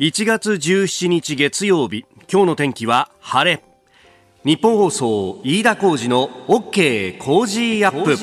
1月17日月曜日今日の天気は晴れ。ニッポン放送飯田浩司の OK コージーアップ。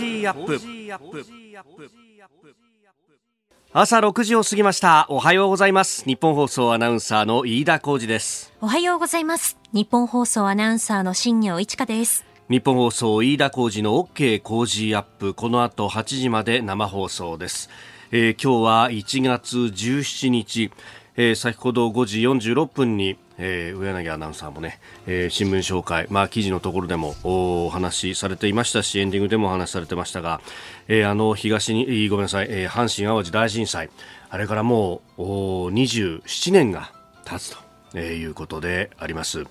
朝6時を過ぎました。おはようございます。ニッポン放送アナウンサーの飯田浩司です。おはようございます。ニッポン放送アナウンサーの新行市佳です。ニッポン放送飯田浩司の OK コージーアップ。この後8時まで生放送です、えー、今日は1月17日えー、先ほど5時46分に、えー、上柳アナウンサーもね、えー、新聞紹介、まあ、記事のところでもお話しされていましたしエンディングでもお話しされてましたが、えー、あの東にごめんなさい、えー、阪神・淡路大震災あれからもうお27年が経つと、えー、いうことであります。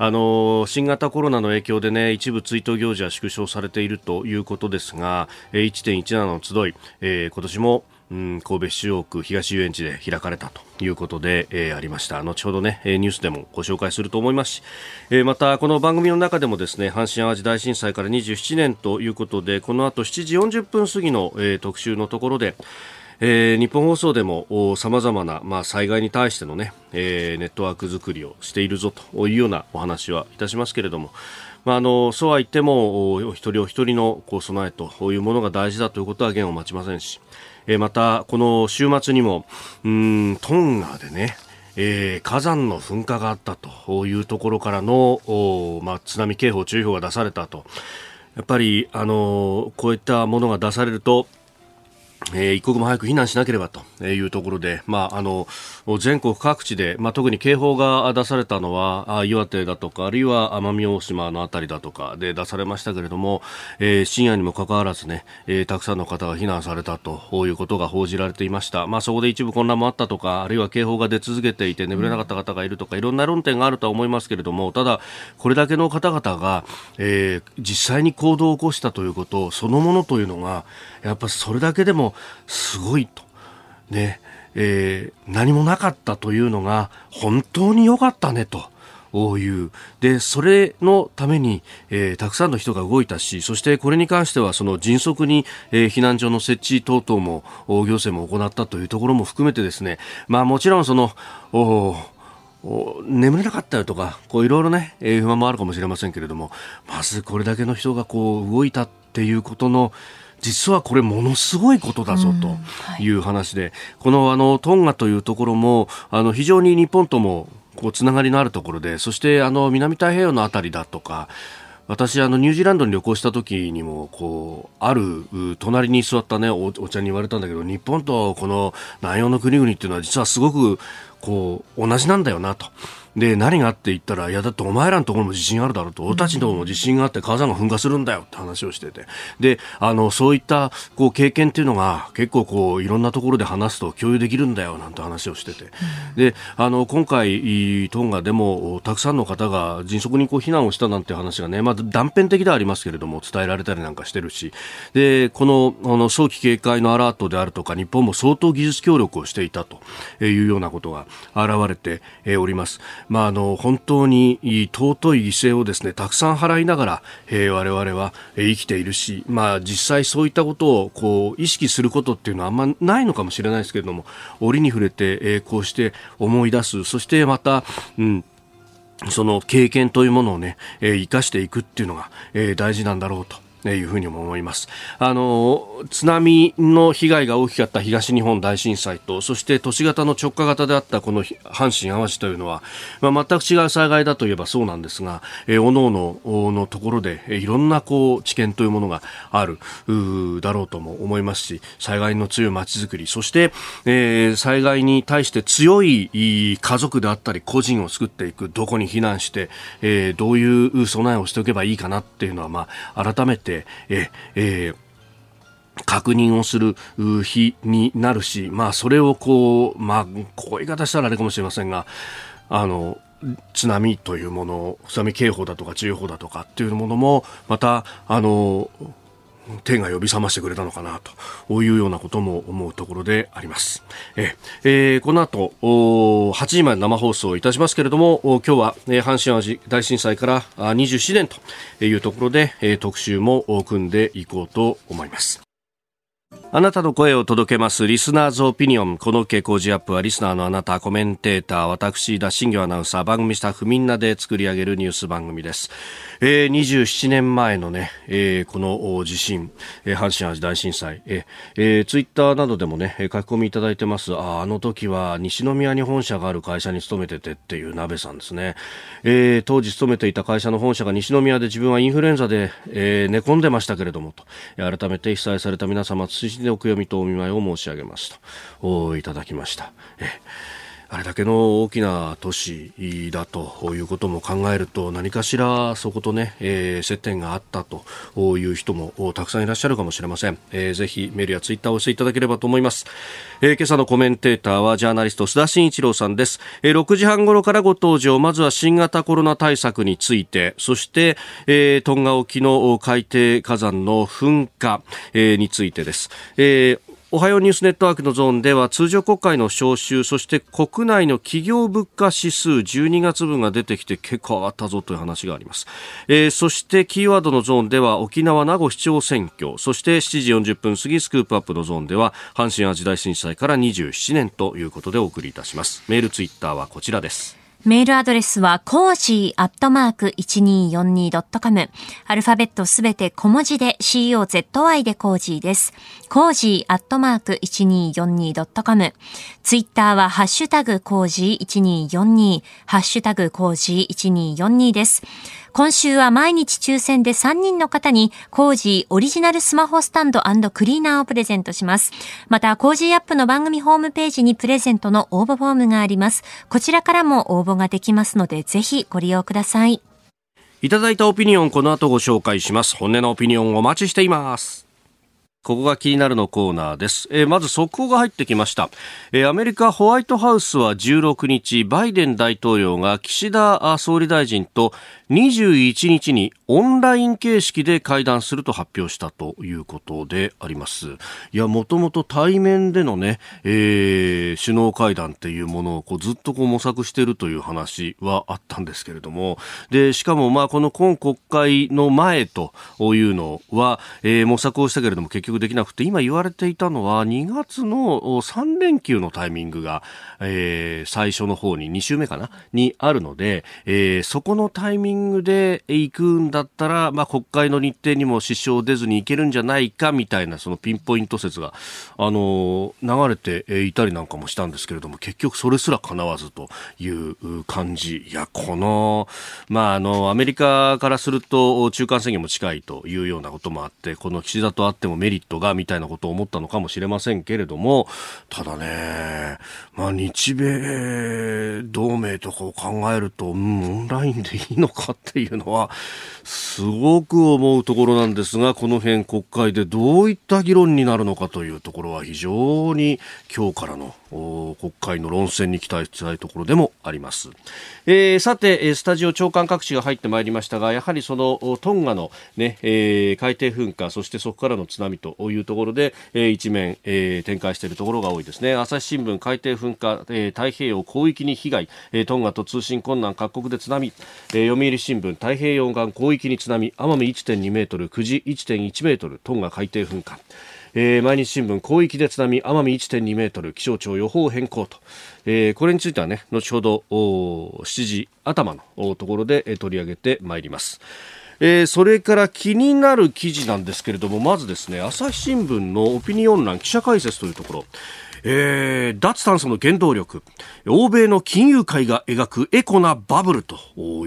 あの新型コロナの影響でね一部追悼行事は縮小されているということですが1.17の集い、えー、今年もうん、神戸市中央区東遊園地で開かれたということで、えー、ありました。後ほどねニュースでもご紹介すると思います。し、えー、またこの番組の中でもですね阪神・淡路大震災から27年ということでこの後7時40分過ぎの、えー、特集のところでえー、日本放送でもさまざまな、まあ、災害に対してのね、えー、ネットワーク作りをしているぞというようなお話はいたしますけれども、まあ、あのそうは言ってもお一人お一人のこう備えというものが大事だということは言を待ちませんし、えー、またこの週末にもうんトンガでねえー、火山の噴火があったというところからの、まあ、津波警報、注意報が出されたと、やっぱり、あのこういったものが出されると、えー、一刻も早く避難しなければというところで、まあ、あの全国各地で、まあ、特に警報が出されたのは岩手だとかあるいは奄美大島の辺りだとかで出されましたけれども、えー、深夜にもかかわらずね、えー、たくさんの方が避難されたということが報じられていました、まあ、そこで一部混乱もあったとかあるいは警報が出続けていて眠れなかった方がいるとかいろんな論点があるとは思いますけれどもただ、これだけの方々が、えー、実際に行動を起こしたということそのものというのがやっぱそれだけでもすごいと。ねえー、何もなかったというのが本当に良かったねと。いうでそれのために、えー、たくさんの人が動いたしそしてこれに関してはその迅速に、えー、避難所の設置等々も行政も行ったというところも含めてですね、まあ、もちろんその眠れなかったよとかいろいろね、えー、不満もあるかもしれませんけれどもまずこれだけの人がこう動いたっていうことの実はこれものすごいことだぞという話で、このあのトンガというところもあの非常に日本ともこうつながりのあるところでそしてあの南太平洋のあたりだとか私あのニュージーランドに旅行した時にもこうある隣に座ったねお茶に言われたんだけど日本とこの南洋の国々っていうのは実はすごくこう同じなんだよなと。で、何があって言ったら、いや、だってお前らのところも地震あるだろうと、俺たちのところも地震があって火山が噴火するんだよって話をしてて、で、あの、そういった、こう、経験っていうのが、結構こう、いろんなところで話すと共有できるんだよ、なんて話をしてて、で、あの、今回、トンガでも、たくさんの方が迅速にこう、避難をしたなんて話がね、まあ、断片的ではありますけれども、伝えられたりなんかしてるし、で、この、あの、早期警戒のアラートであるとか、日本も相当技術協力をしていたというようなことが現れております。まあ、あの本当に尊い犠牲をですねたくさん払いながら、えー、我々は生きているし、まあ、実際そういったことをこう意識することっていうのはあんまないのかもしれないですけれども折に触れて、えー、こうして思い出す。そしてまた、うんその経験というものをね、えー、生かしていくっていうのが、えー、大事なんだろうと。いうふうにも思います。あの、津波の被害が大きかった東日本大震災と、そして都市型の直下型であったこの阪神・淡路というのは、まあ、全く違う災害だといえばそうなんですが、えー、おのおののところで、いろんなこう知見というものがあるだろうとも思いますし、災害の強い街づくり、そして、えー、災害に対して強い家族であったり個人を作っていく、どこに避難して、えー、どういう備えをしておけばいいかなっていうのは、まあ、改めてて、ええー確認をする日になるし、まあ、それをこう、まあ、こういう言い方したらあれかもしれませんが、あの、津波というもの、津波警報だとか注意報だとかっていうものも、また、あの、天が呼び覚ましてくれたのかなというようなことも思うところであります。ええー、この後8時まで生放送いたしますけれども今日は、えー、阪神・淡路大震災から27年というところで、えー、特集も組んでいこうと思います。あなたの声を届けますリスナーズオピニオン。この傾向ジアップはリスナーのあなた、コメンテーター、私、田新業アナウンサー、番組スタッフみんなで作り上げるニュース番組です。えー、27年前のね、えー、この地震、えー、阪神・淡路大震災、えー、ツイッターなどでもね、書き込みいただいてます。ああの時は西宮に本社がある会社に勤めててっていう鍋さんですね。えー、当時勤めていた会社の本社が西宮で自分はインフルエンザで、えー、寝込んでましたけれどもと、改めて被災された皆様、謹んでお悔やみとお見舞いを申し上げますと、おいただきました。えあれだけの大きな都市だということも考えると何かしらそことね、えー、接点があったという人もたくさんいらっしゃるかもしれません、えー、ぜひメールやツイッターを押していただければと思います、えー、今朝のコメンテーターはジャーナリスト須田慎一郎さんです、えー、6時半頃からご登場。まずは新型コロナ対策について。そして、えー、トンガ沖の海底火山の噴火、えー、についてです、えーおはようニュースネットワークのゾーンでは通常国会の召集そして国内の企業物価指数12月分が出てきて結構上がったぞという話があります、えー、そしてキーワードのゾーンでは沖縄名護市長選挙そして7時40分過ぎスクープアップのゾーンでは阪神・淡路大震災から27年ということでお送りいたします。メールツイッターはこちらです。メールアドレスは、コージーアットマーク 1242.com。アルファベットすべて小文字で COZY でコージーです。コージーアットマーク 1242.com。ツイッターは、ハッシュタグコージー1242、ハッシュタグコージー1242です。今週は毎日抽選で3人の方にコージーオリジナルスマホスタンドクリーナーをプレゼントします。また、コージーアップの番組ホームページにプレゼントの応募フォームがあります。こちらからも応募ができますので、ぜひご利用ください。いただいたオピニオンこの後ご紹介します。本音のオピニオンお待ちしています。ここが気になるのコーナーです。えー、まず速報が入ってきました、えー、アメリカホワイトハウスは16日、バイデン大統領が岸田総理大臣と21日にオンライン形式で会談すると発表したということであります。いや、もともと対面でのね、えー、首脳会談っていうものをこうずっとこう模索しているという話はあったんですけれども、で、しかもまあこの今国会の前というのは、えー、模索をしたけれども結局できなくて、今言われていたのは2月の3連休のタイミングが、えー、最初の方に2週目かな？にあるので、えー、そこのタイミングングで行くんだったら、まあ、国会の日程にも支障出ずに行けるんじゃないかみたいなそのピンポイント説が、あの流れていたりなんかもしたんですけれども結局それすら叶わずという感じいやこの,、まあ、あのアメリカからすると中間選挙も近いというようなこともあってこの岸田とあってもメリットがみたいなことを思ったのかもしれませんけれどもただね、まあ、日米同盟とかを考えると、うん、オンラインでいいのかっていうのはすごく思うところなんですがこの辺国会でどういった議論になるのかというところは非常に今日からの国会の論戦に期待したいところでもあります、えー、さてスタジオ長官各紙が入ってまいりましたがやはりそのトンガのね、えー、海底噴火そしてそこからの津波とというところで、えー、一面、えー、展開しているところが多いですね。朝日新聞海底噴火、えー、太平洋広域に被害、えー、トンガと通信困難各国で津波、えー、読売新聞太平洋岸広域に津波奄美1.2メートル久慈1.1メートルトンガ海底噴火。えー、毎日新聞広域で津波奄美1.2メートル気象庁予報変更と、えー、これについてはね後ほど7時頭のところで取り上げてまいります。えー、それから気になる記事なんですけれどもまずですね朝日新聞のオピニオン欄記者解説というところ。えー、脱炭素の原動力欧米の金融界が描くエコなバブルと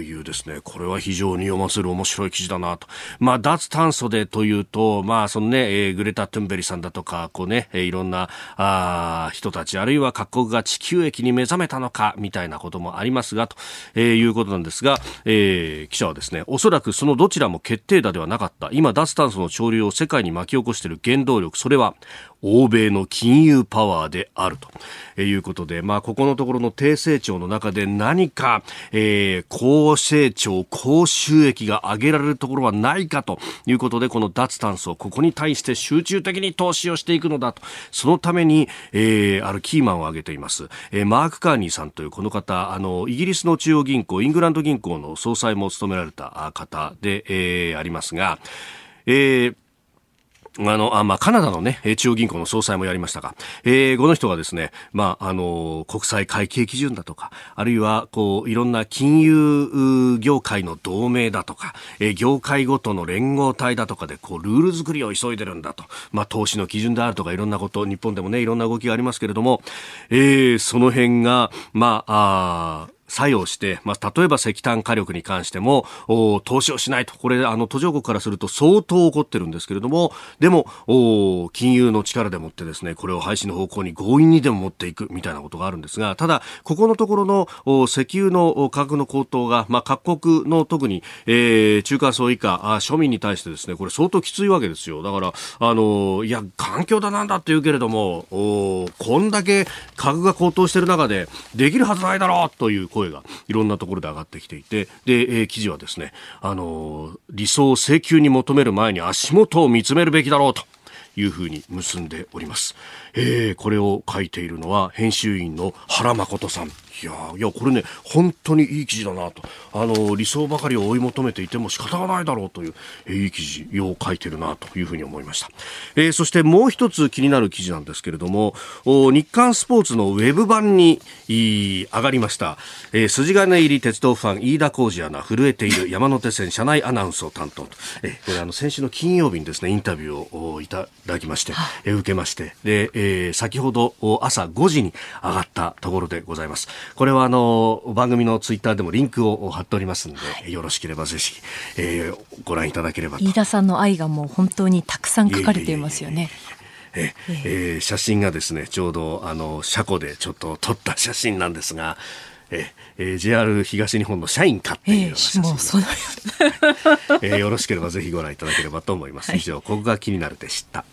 いうですね。これは非常に読ませる面白い記事だなと、まあ、脱炭素でというと、まあそのねえー、グレタ・トゥンベリさんだとかこう、ね、いろんなあ人たちあるいは各国が地球液に目覚めたのかみたいなこともありますがと、えー、いうことなんですが、えー、記者はですねおそらくそのどちらも決定打ではなかった。今脱炭素の潮流を世界に巻き起こしている原動力それは欧米の金融パワーであると。いうことで、まあ、ここのところの低成長の中で何か、えー、高成長、高収益が上げられるところはないかと。いうことで、この脱炭素、ここに対して集中的に投資をしていくのだと、そのために、えー、あるキーマンを挙げています。えー、マーク・カーニーさんというこの方、あの、イギリスの中央銀行、イングランド銀行の総裁も務められた方で、えー、ありますが、えー、あの、あまあ、カナダのね、中央銀行の総裁もやりましたが、えー、この人がですね、まあ、あの、国際会計基準だとか、あるいは、こう、いろんな金融業界の同盟だとか、えー、業界ごとの連合体だとかで、こう、ルール作りを急いでるんだと。まあ、投資の基準であるとか、いろんなこと、日本でもね、いろんな動きがありますけれども、えー、その辺が、まあ、あ作用して、まあ、例えば石炭火力に関しても、投資をしないと、これ、あの、途上国からすると相当怒ってるんですけれども、でも、金融の力でもってですね、これを廃止の方向に強引にでも持っていくみたいなことがあるんですが、ただ、ここのところの石油の価格の高騰が、まあ、各国の特に、えー、中間層以下、庶民に対してですね、これ相当きついわけですよ。だから、あの、いや、環境だなんだって言うけれども、こんだけ価格が高騰している中で、できるはずないだろうという声声がいろんなところで上がってきていてで、えー、記事はですねあの理想を請求に求める前に足元を見つめるべきだろうというふうに結んでおります。えー、これを書いているのは編集員の原誠さんいやいやこれね本当にいい記事だなと。あの理想ばかりを追い求めていても仕方がないだろうという、えー、いい記事を書いてるなというふうに思いました、えー、そしてもう一つ気になる記事なんですけれども日刊スポーツのウェブ版に上がりました、えー、筋金入り鉄道ファン飯田浩二アナ震えている山手線車内アナウンスを担当と、えー、これあの先週の金曜日にですねインタビューをいただきまして、えー、受けまして。で、えー、先ほど朝5時に上がったところでございますこれはあの番組のツイッターでもリンクを貼っておりますので、はい、よろしければぜひ、えー、ご覧いただければ飯田さんの愛がもう本当にたくさん書かれていますよね。え。えー、写真がですねちょうどあの車庫でちょっと撮った写真なんですが、ええー、JR 東日本の社員かっていうような写真、えー、えー、よろしければぜひご覧いただければと思います。以上、ここが気になるでした。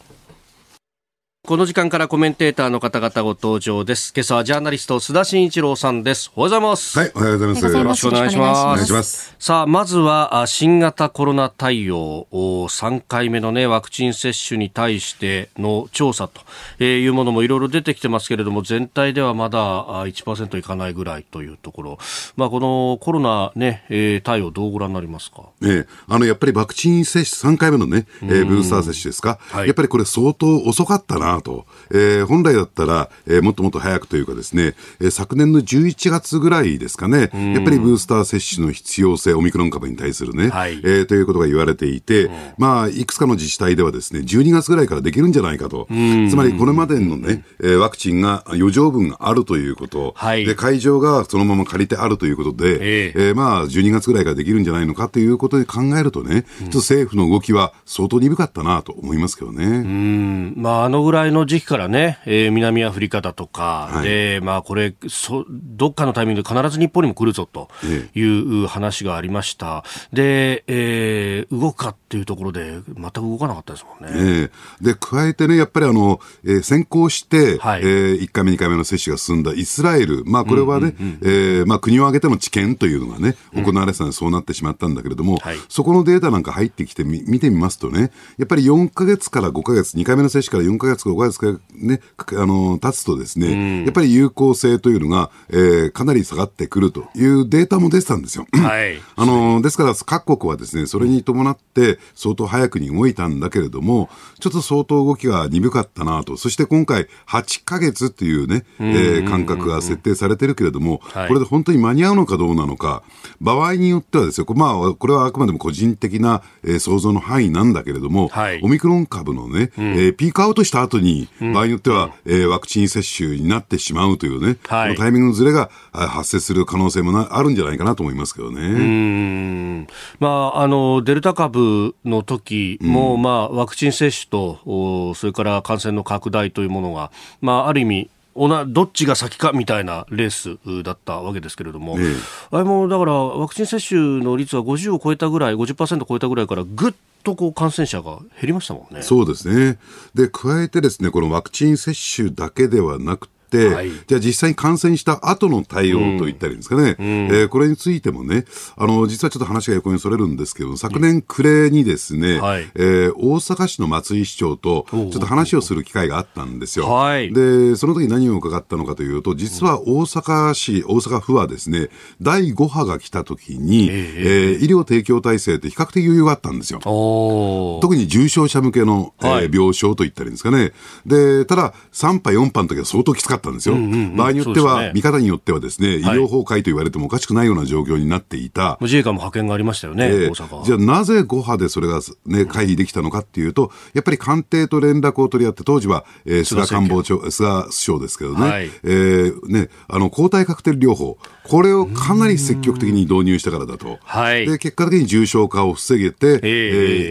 この時間からコメンテーターの方々ご登場です。今朝はジャーナリスト須田慎一郎さんです。おはようございます。はい、おはようございます。よろしくお願いします。お願いします。さあ、まずは新型コロナ対応3回目のねワクチン接種に対しての調査というものもいろいろ出てきてますけれども、全体ではまだ1%いかないぐらいというところ。まあこのコロナね、え対応どうご覧になりますか？ええ、あのやっぱりワクチン接種3回目のね、えー、ブースター接種ですか？はい、やっぱりこれ相当遅かったな。と、えー、本来だったら、えー、もっともっと早くというかですね、えー、昨年の11月ぐらいですかね、やっぱりブースター接種の必要性、オミクロン株に対するね、はい、えー、ということが言われていて、うん、まあ、いくつかの自治体ではですね、12月ぐらいからできるんじゃないかと、つまりこれまでのね、えー、ワクチンが余剰分があるということ、はい、で会場がそのまま借りてあるということで、えー、えー、まあ、12月ぐらいからできるんじゃないのかということで考えるとね、ちょっと政府の動きは相当鈍かったなと思いますけどね。うん。まあ、あのぐらいの時期からね、えー、南アフリカだとか、はい、で、まあこれそ、どっかのタイミングで必ず日本にも来るぞという話がありました。で、えー、動くかっていうところで、全く動かなかったですもんね。えー、で、加えてね、やっぱりあの、えー、先行して、はい、えー、1回目、2回目の接種が進んだイスラエル、まあこれはね、えまあ国を挙げての治験というのがね、行われてたのでそうなってしまったんだけれども、はい、そこのデータなんか入ってきてみ見てみますとね、やっぱり4か月から5か月、2回目の接種から4か月か5か月かね、あの、経つとですね、やっぱり有効性というのが、えー、かなり下がってくるというデータも出てたんですよ。はい。あの、ですから各国はですね、それに伴って相当早くに動いたんだけれども、ちょっと相当動きが鈍かったなと。そして今回8ヶ月っていうね、えー、間隔が設定されてるけれども、はい、これで本当に間に合うのかどうなのか、場合によってはですよ、まあ、これはあくまでも個人的な、えー、想像の範囲なんだけれども、はい、オミクロン株のね、うん、えー、ピークアウトした後に、場合によっては、えー、ワクチン接種になってしまうというね、はい、タイミングのずれが発生する可能性もなあるんじゃないかなと思いますけどね。うん。まあ、あのデルタ株の時も、うん、まあ、ワクチン接種とそれから感染の拡大というものが、まあ、ある意味どっちが先かみたいなレースだったわけですけれども、ええ、あれもだからワクチン接種の率は50を超えたぐらい、50%超えたぐらいからぐっとこう感染者が減りましたもんね。そうですね。で、加えてですね、このワクチン接種だけではなく、はい、じゃあ実際に感染した後の対応といったりですかね、うん、えー、これについてもね、あの、実はちょっと話が横にそれるんですけど、昨年暮れにですね、はい、えー、大阪市の松井市長とちょっと話をする機会があったんですよ。はい、で、その時何を伺ったのかというと、実は大阪市、大阪府はですね、第5波が来た時に、えー、えー、医療提供体制って比較的余裕があったんですよ。特に重症者向けの、えー、病床といったりですかね。で、ただ、3波、4波の時は相当きつかったんですよ。うんうんうん、場合によっては、ね、見方によってはですね、医療崩壊と言われてもおかしくないような状況になっていた。自衛官も派遣がありましたよね、えー、大阪じゃあなぜ5波でそれが、ね、回避できたのかっていうと、やっぱり官邸と連絡を取り合って、当時は、えー、菅官房長、菅首相ですけどね、はい、えー、ね、あの、抗体カクテル療法、これをかなり積極的に導入したからだと。はい、で結果的に重症化を防げて、えー、え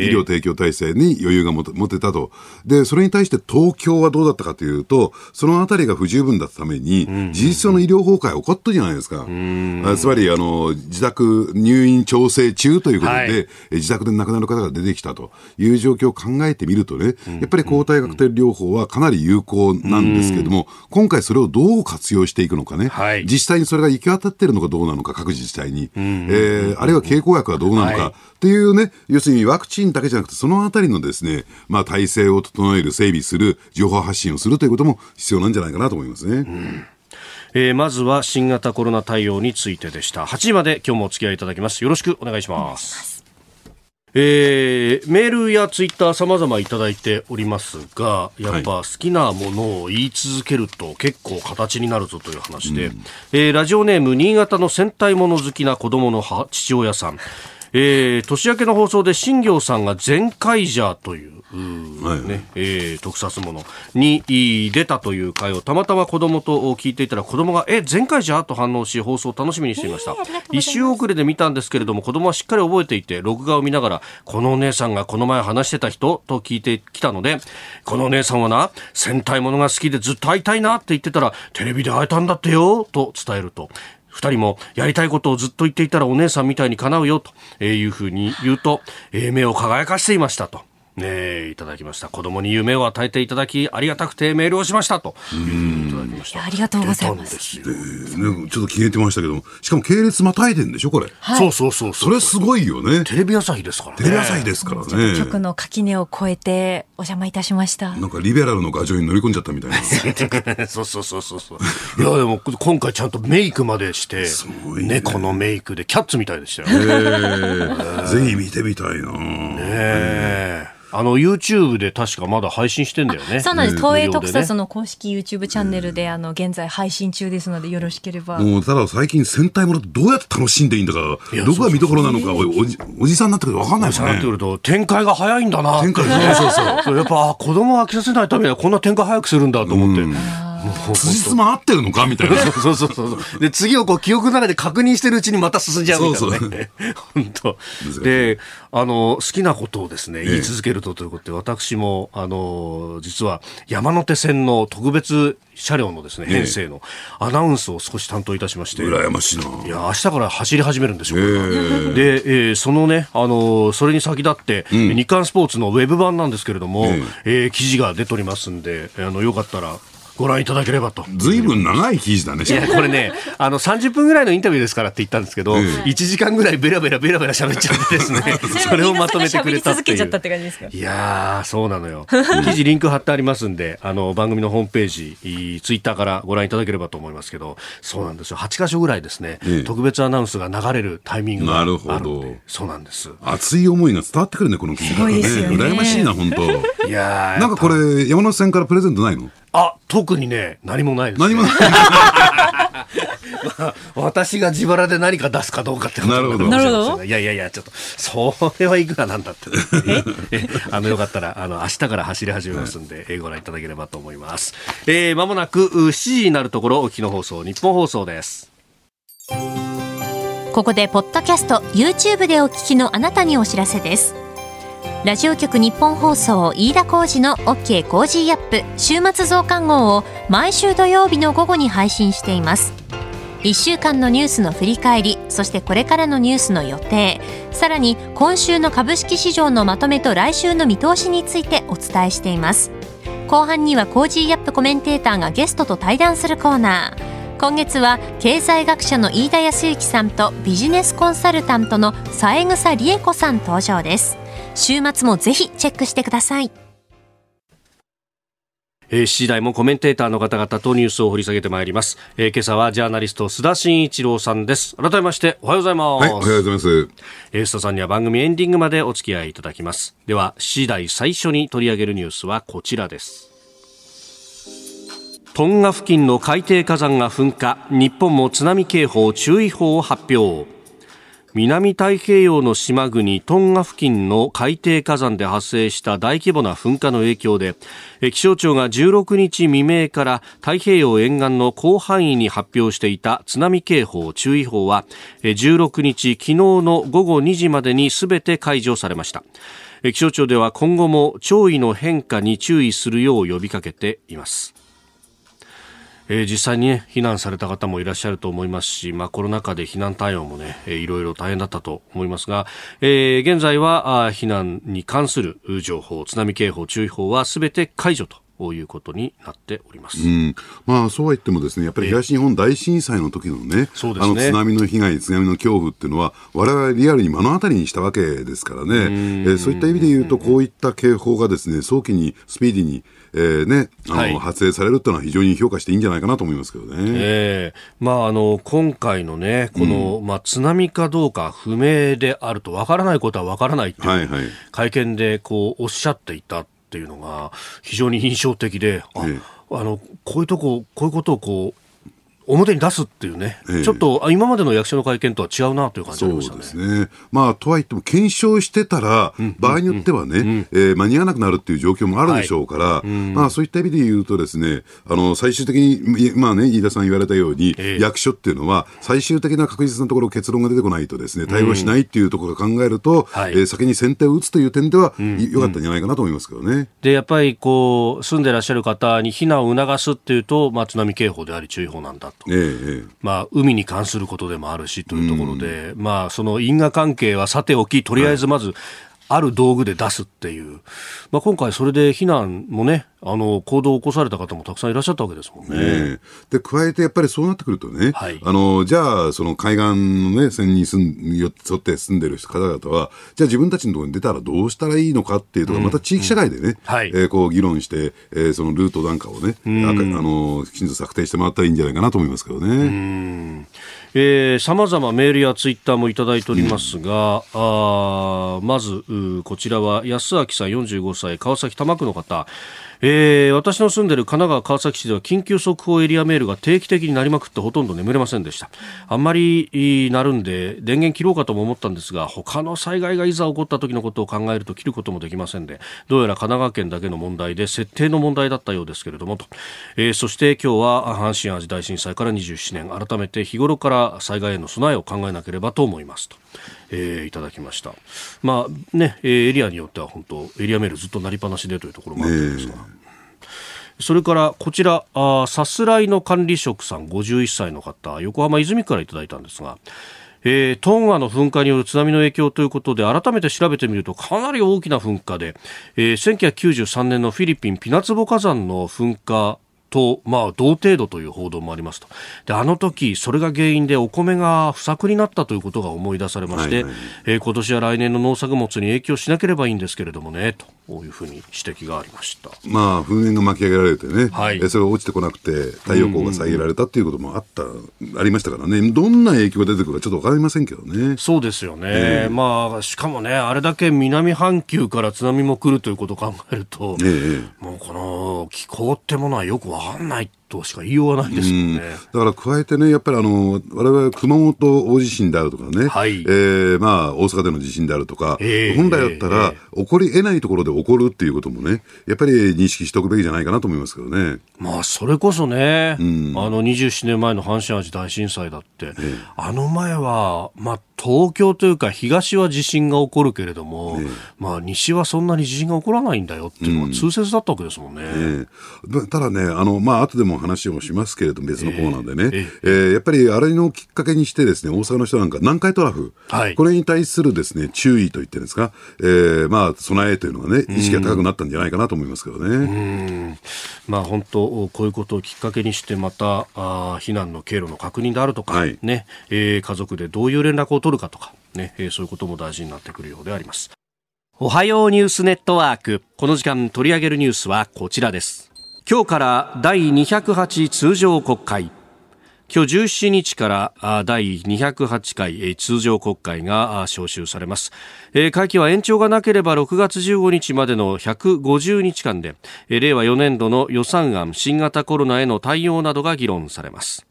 ー、医療提供体制に余裕が持てたと。で、それに対して東京はどうだったかというと、そのあたりが不十分だったために、事実上の医療崩壊起こったじゃないですか。つまり、あの、自宅入院調整中ということで、はい、自宅で亡くなる方が出てきたという状況を考えてみるとね、やっぱり抗体カクテル療法はかなり有効なんですけれども、今回それをどう活用していくのかね、はい、実際にそれが行き渡っているのかどうなのか、各自治体に、えー、あるいは経口薬はどうなのか、はい、っていうね、要するにワクチンだけじゃなくて、そのあたりのですね、まあ、体制を整える、整備する、情報発信をするということも必要なんじゃないかなと思いますね。うん。えー、まずは新型コロナ対応についてでした。8時まで今日もお付き合いいただきます。よろしくお願いします。えー、メールやツイッター様々いただいておりますが、やっぱ好きなものを言い続けると結構形になるぞという話で、うん、えー、ラジオネーム新潟の戦隊もの好きな子供の父親さん、えー、年明けの放送で新行さんが全開ジャーという、はいねえー、特撮ものに出たという回をたまたま子供と聞いていたら子供がえ全開じゃと反応し放送を楽しみにしていました、一周遅れで見たんですけれども子供はしっかり覚えていて録画を見ながらこのお姉さんがこの前話してた人と聞いてきたのでこのお姉さんはな戦隊ものが好きでずっと会いたいなって言ってたらテレビで会えたんだってよと伝えると二人もやりたいことをずっと言っていたらお姉さんみたいに叶うよというふうに言うと、えー、目を輝かしていましたと。ねいただきました。子供に夢を与えていただきありがたくてメールをしましたと。いただきましたありがとうございます。ね、ちょっと消えてましたけどしかも系列またいでんでしょこれ、はい、そうそうそうそれすごいよね。テレビ朝日ですからね。テレビ朝日ですからね。局の垣根を越えてお邪魔いたしました。なんかリベラルの牙城に乗り込んじゃったみたいな。そうそうそうそうそう。いやでも今回ちゃんとメイクまでしてね。猫のメイクでキャッツみたいでしたよ、ぜひ見てみたいな。ねえあの YouTube で確かまだ配信してんだよね。そうなんです。東映特撮の公式 YouTube チャンネルで、あの現在配信中ですのでよろしければ。もうただ最近戦隊ものどうやって楽しんでいいんだか、どこが見どころなのかおじおじさんになってくると分かんないですね。なってくると展開が早いんだな。展開そうそうそう。やっぱ子供飽きさせないためにはこんな展開早くするんだと思って。辻褄合ってるのかみたいな。そうそうそうそう。で、次をこう記憶の中で確認してるうちにまた進んじゃうみたいなね。本当。で、あの、好きなことをですね、言い続けるとということで、私も、あの、実は山手線の特別車両のですね、編成のアナウンスを少し担当いたしまして。羨ましいな。いや、明日から走り始めるんですよ。で、えー、そのね、あの、それに先立って、うん、日刊スポーツのウェブ版なんですけれども、えー、記事が出ておりますんで、あの、よかったら、ご覧いただければと。ずいぶん長い記事だね。いや、これね、あの、30分ぐらいのインタビューですからって言ったんですけど、うん、1時間ぐらいベラベラベラベラ喋っちゃってですね、それをまとめてくれたっていう。いやそうなのよ。記事リンク貼ってありますんで、あの、番組のホームページ、ツイッターからご覧いただければと思いますけど、そうなんですよ。8箇所ぐらいですね、ええ、特別アナウンスが流れるタイミングがあるなるほど。そうなんです。熱い思いが伝わってくるね、この記事からね。ね羨ましいな、本当。いやなんかこれ、山手線からプレゼントないの？あ、特にね、何もないです、ね。何もない。まあ、私が自腹で何か出すかどうかってことなるほど。なるほど。いやいやいや、ちょっと、それはいくらなんだって。え？あの、よかったら、あの、明日から走り始めますんで、はい、ご覧いただければと思います。えー、まもなく、7時になるところ、沖の放送、日本放送です。ここで、ポッドキャスト、YouTube でお聞きのあなたにお知らせです。ラジオ局日本放送飯田浩司の OK コージーアップ週末増刊号を毎週土曜日の午後に配信しています。1週間のニュースの振り返りそしてこれからのニュースの予定さらに今週の株式市場のまとめと来週の見通しについてお伝えしています。後半には Cozy up コメンテーターがゲストと対談するコーナー。今月は経済学者の飯田康之さんとビジネスコンサルタントの三枝理恵子さん登場です。週末もぜひチェックしてくださいえー、7時台もコメンテーターの方々とニュースを掘り下げてまいります。えー、今朝はジャーナリスト須田慎一郎さんです。改めましておはようございます。はい、おはようございます。えー、須田さんには番組エンディングまでお付き合いいただきます。では、7時台最初に取り上げるニュースはこちらです。トンガ付近の海底火山が噴火日本も津波警報注意報を発表南太平洋の島国トンガ付近の海底火山で発生した大規模な噴火の影響で気象庁が16日未明から太平洋沿岸の広範囲に発表していた津波警報注意報は16日昨日の午後2時までに全て解除されました。気象庁では今後も潮位の変化に注意するよう呼びかけています。えー、実際に、ね、避難された方もいらっしゃると思いますし、まあ、コロナ禍で避難対応もね、えー、いろいろ大変だったと思いますが、えー、現在はあ避難に関する情報、津波警報、注意報はすべて解除とこういうことになっております、うん、まあ、そうは言ってもですねやっぱり東日本大震災の時のね、ね。あの津波の被害、津波の恐怖っていうのは、われわれリアルに目の当たりにしたわけですからね、えー、そういった意味で言うと、こういった警報がですね早期にスピーディーにえーね、あの、はい、発令されるというのは非常に評価していいんじゃないかなと思いますけどね。えー、まあ、あの、今回のね、この、うん、まあ、津波かどうか不明であると、わからないことはわからないっていう、はいはい、会見でこう、おっしゃっていたっていうのが、非常に印象的で、あ、えー、あの、こういうとこ、こういうことをこう、表に出すっていうね、ええ、ちょっと今までの役所の会見とは違うなという感じありましたね。そうですね。まあ、とはいっても、検証してたら、うん、場合によってはね、うん、えー、間に合わなくなるっていう状況もあるでしょうから、はい、まあ、そういった意味で言うとですね、あの、最終的に、まあね、飯田さん言われたように、え、役所っていうのは、最終的な確実なところ結論が出てこないとですね、対応しないっていうところを考えると、うん、えー、先に先手を打つという点では、よかったんじゃないかなと思いますけどね。で、やっぱりこう、住んでらっしゃる方に避難を促すっていうと、まあ、津波警報であり注意報なんだと。ええまあ、海に関することでもあるしというところで、うん、まあ、その因果関係はさておき、とりあえずまず、ある道具で出すっていう、まあ、今回それで避難もね、あの行動を起こされた方もたくさんいらっしゃったわけですもんね。ねで加えてやっぱりそうなってくるとね、はい、あのじゃあ、その海岸の、ね、線に住ん沿って住んでる方々は、じゃあ自分たちのところに出たらどうしたらいいのかっていうところ、また地域社会でね、はえこう議論して、えー、そのルートなんかをね、うん、あのきちんと策定してもらったらいいんじゃないかなと思いますけどね。さまざまメールやツイッターもいただいておりますが、うん、あまずこちらは安明さん45歳川崎多摩区の方えー、私の住んでいる神奈川川崎市では緊急速報エリアメールが定期的になりまくってほとんど眠れませんでした。あんまりなるんで電源切ろうかとも思ったんですが他の災害がいざ起こった時のことを考えると切ることもできませんでどうやら神奈川県だけの問題で設定の問題だったようですけれどもと、えー、そして今日は阪神・淡路大震災から27年。改めて日頃から災害への備えを考えなければと思いますと。えー、いただきました。まあね、エリアによっては本当エリアメールずっとなりっぱなしでというところもあるんですが。それからこちらあさすらいの管理職さん51歳の方横浜泉からいただいたんですが、えー、トンガの噴火による津波の影響ということで改めて調べてみるとかなり大きな噴火で、えー、1993年のフィリピンピナツボ火山の噴火と、まあ、同程度という報道もありますと。で、あの時、それが原因でお米が不作になったということが思い出されまして、はいはい、えー、今年や来年の農作物に影響しなければいいんですけれどもね、というふうに指摘がありました。まあ、噴煙が巻き上げられてね、はい、それが落ちてこなくて、太陽光が遮られたっていうこともあった、ありましたからね、どんな影響が出てくるかちょっとわかりませんけどね。そうですよね。えー、まあ、しかもね、あれだけ南半球から津波も来るということを考えると、えー、もうこの気候ってものはよくわかんない。としか言いようがないですもん。ね。だから加えてね、やっぱりあの、我々熊本大地震であるとかね、はい、えー、まあ大阪での地震であるとか、えー、本来だったら起こり得ないところで起こるっていうこともね、やっぱり認識しておくべきじゃないかなと思いますけどね。まあそれこそね、うん、あの27年前の阪神・淡路大震災だって、えー、あの前は、まあ東京というか東は地震が起こるけれども、まあ西はそんなに地震が起こらないんだよっていうのが通説だったわけですもんね。ただね、あの、まあ後でもも話をしますけれども、別のコーナーでね、えー、えー、やっぱりあれのきっかけにしてですね、大阪の人なんか南海トラフ、はい、これに対するですね、注意といってですか、えー、まあ、備えというのがね、意識が高くなったんじゃないかなと思いますけどね。まあ、本当、こういうことをきっかけにして、また、あ避難の経路の確認であるとか、はい、ね、えー、家族でどういう連絡を取るかとか、ね、えー、そういうことも大事になってくるようであります。おはようニュースネットワーク。この時間取り上げるニュースはこちらです。今日から第208通常国会。今日17日から第208回通常国会が召集されます。会期は延長がなければ6月15日までの150日間で、令和4年度の予算案、新型コロナへの対応などが議論されます。